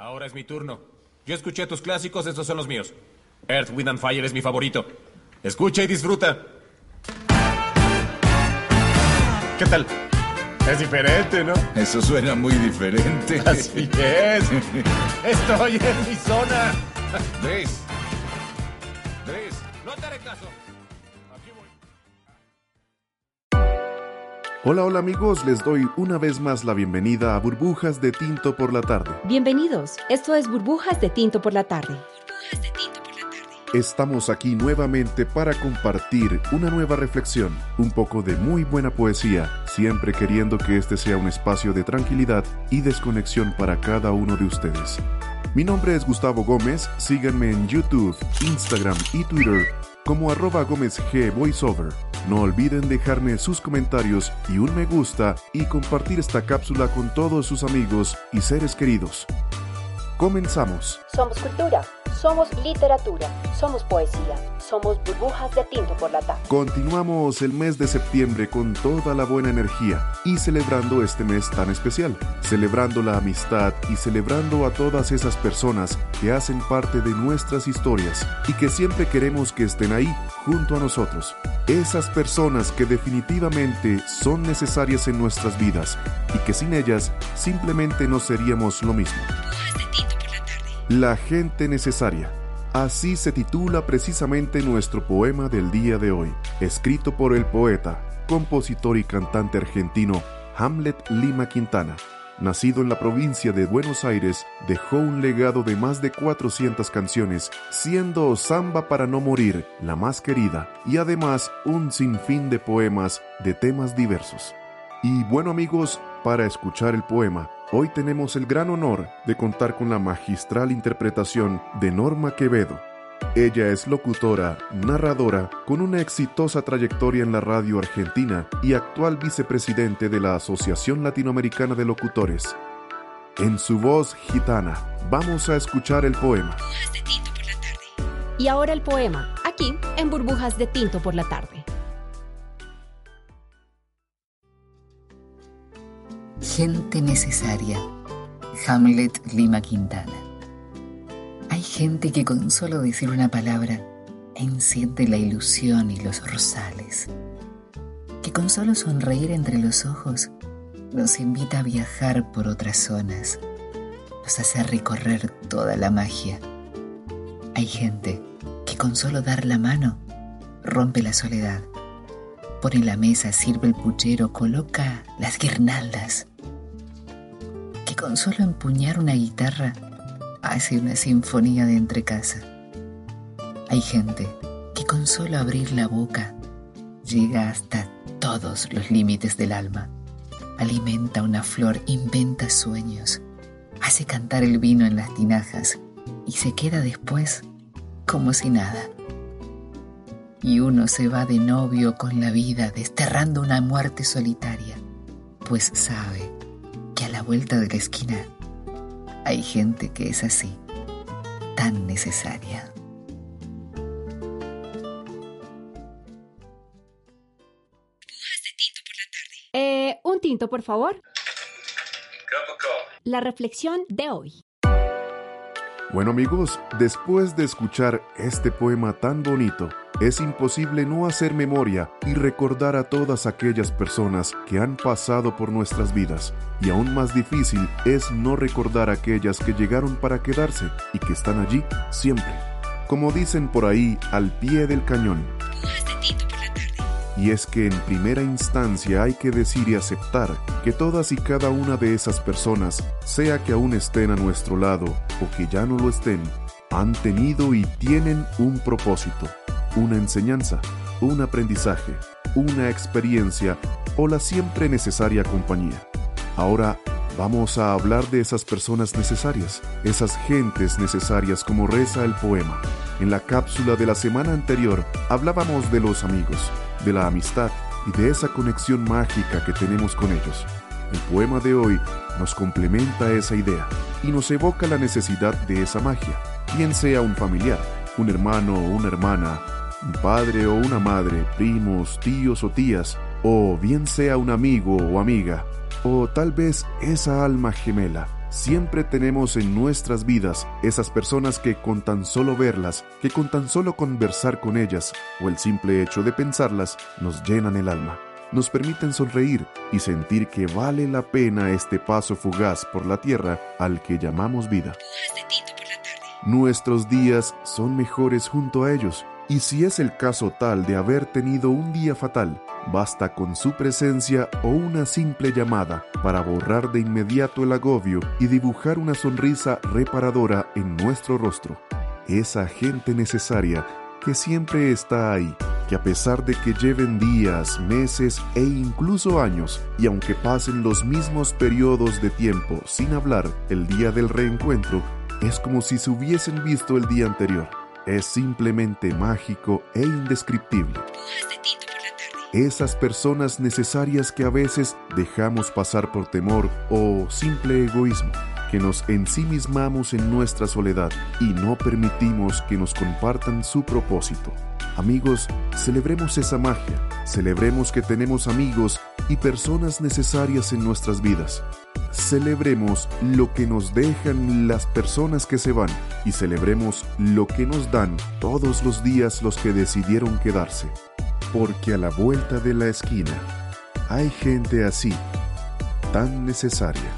Ahora es mi turno. Yo escuché tus clásicos, estos son los míos. Earth, Wind and Fire es mi favorito. Escucha y disfruta. ¿Qué tal? Es diferente, ¿no? Eso suena muy diferente. Así es. Estoy en mi zona. ¿Ves? ¿Ves? No te haré caso. Hola, hola amigos, les doy una vez más la bienvenida a Burbujas de Tinto por la tarde. Bienvenidos, esto es Burbujas de Tinto por la tarde. Estamos aquí nuevamente para compartir una nueva reflexión, un poco de muy buena poesía, siempre queriendo que este sea un espacio de tranquilidad y desconexión para cada uno de ustedes. Mi nombre es Gustavo Gómez, síganme en YouTube, Instagram y Twitter como arroba Gómez G Voiceover. No olviden dejarme sus comentarios y un me gusta y compartir esta cápsula con todos sus amigos y seres queridos. Comenzamos. Somos cultura, somos literatura, somos poesía, somos burbujas de tinto por la tarde. Continuamos el mes de septiembre con toda la buena energía y celebrando este mes tan especial, celebrando la amistad y celebrando a todas esas personas que hacen parte de nuestras historias y que siempre queremos que estén ahí junto a nosotros. Esas personas que definitivamente son necesarias en nuestras vidas y que sin ellas simplemente no seríamos lo mismo. La gente necesaria. Así se titula precisamente nuestro poema del día de hoy, escrito por el poeta, compositor y cantante argentino Hamlet Lima Quintana. Nacido en la provincia de Buenos Aires, dejó un legado de más de 400 canciones, siendo Samba para no morir la más querida y además un sinfín de poemas de temas diversos. Y bueno amigos, para escuchar el poema, hoy tenemos el gran honor de contar con la magistral interpretación de Norma Quevedo. Ella es locutora, narradora, con una exitosa trayectoria en la radio argentina y actual vicepresidente de la Asociación Latinoamericana de Locutores. En su voz gitana, vamos a escuchar el poema. Y ahora el poema, aquí en Burbujas de Tinto por la tarde. Gente necesaria. Hamlet Lima Quintana. Hay gente que con solo decir una palabra enciende la ilusión y los rosales. Que con solo sonreír entre los ojos nos invita a viajar por otras zonas. Nos hace recorrer toda la magia. Hay gente que con solo dar la mano rompe la soledad. Pone la mesa, sirve el puchero, coloca las guirnaldas. Con solo empuñar una guitarra hace una sinfonía de entrecasa. Hay gente que con solo abrir la boca llega hasta todos los límites del alma. Alimenta una flor, inventa sueños, hace cantar el vino en las tinajas y se queda después como si nada. Y uno se va de novio con la vida desterrando una muerte solitaria, pues sabe la vuelta de la esquina hay gente que es así, tan necesaria. Eh, un tinto, por favor. La reflexión de hoy. Bueno amigos, después de escuchar este poema tan bonito, es imposible no hacer memoria y recordar a todas aquellas personas que han pasado por nuestras vidas. Y aún más difícil es no recordar a aquellas que llegaron para quedarse y que están allí siempre. Como dicen por ahí, al pie del cañón. Y es que en primera instancia hay que decir y aceptar que todas y cada una de esas personas, sea que aún estén a nuestro lado o que ya no lo estén, han tenido y tienen un propósito, una enseñanza, un aprendizaje, una experiencia o la siempre necesaria compañía. Ahora, Vamos a hablar de esas personas necesarias, esas gentes necesarias como reza el poema. En la cápsula de la semana anterior hablábamos de los amigos, de la amistad y de esa conexión mágica que tenemos con ellos. El poema de hoy nos complementa esa idea y nos evoca la necesidad de esa magia, bien sea un familiar, un hermano o una hermana, un padre o una madre, primos, tíos o tías, o bien sea un amigo o amiga, o tal vez esa alma gemela. Siempre tenemos en nuestras vidas esas personas que con tan solo verlas, que con tan solo conversar con ellas, o el simple hecho de pensarlas, nos llenan el alma, nos permiten sonreír y sentir que vale la pena este paso fugaz por la tierra al que llamamos vida. Nuestros días son mejores junto a ellos, y si es el caso tal de haber tenido un día fatal, Basta con su presencia o una simple llamada para borrar de inmediato el agobio y dibujar una sonrisa reparadora en nuestro rostro. Esa gente necesaria que siempre está ahí, que a pesar de que lleven días, meses e incluso años, y aunque pasen los mismos periodos de tiempo sin hablar el día del reencuentro, es como si se hubiesen visto el día anterior. Es simplemente mágico e indescriptible esas personas necesarias que a veces dejamos pasar por temor o simple egoísmo, que nos ensimismamos en nuestra soledad y no permitimos que nos compartan su propósito. Amigos, celebremos esa magia, celebremos que tenemos amigos y personas necesarias en nuestras vidas. Celebremos lo que nos dejan las personas que se van y celebremos lo que nos dan todos los días los que decidieron quedarse porque a la vuelta de la esquina hay gente así, tan necesaria.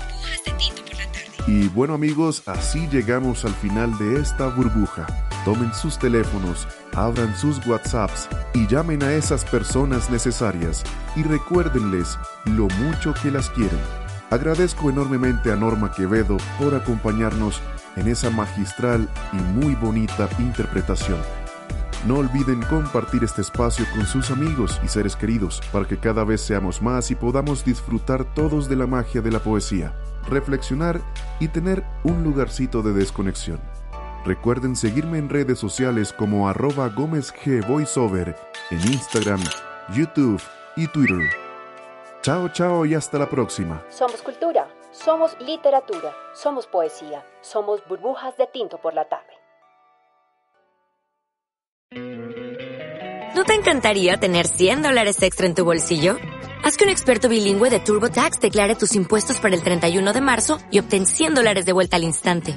Y bueno amigos, así llegamos al final de esta burbuja. Tomen sus teléfonos, abran sus WhatsApps y llamen a esas personas necesarias y recuérdenles lo mucho que las quieren. Agradezco enormemente a Norma Quevedo por acompañarnos en esa magistral y muy bonita interpretación. No olviden compartir este espacio con sus amigos y seres queridos para que cada vez seamos más y podamos disfrutar todos de la magia de la poesía, reflexionar y tener un lugarcito de desconexión. Recuerden seguirme en redes sociales como arroba Gómez G Voiceover en Instagram, YouTube y Twitter. Chao, chao y hasta la próxima. Somos cultura, somos literatura, somos poesía, somos burbujas de tinto por la tarde. ¿No te encantaría tener 100 dólares extra en tu bolsillo? Haz que un experto bilingüe de TurboTax declare tus impuestos para el 31 de marzo y obtén 100 dólares de vuelta al instante.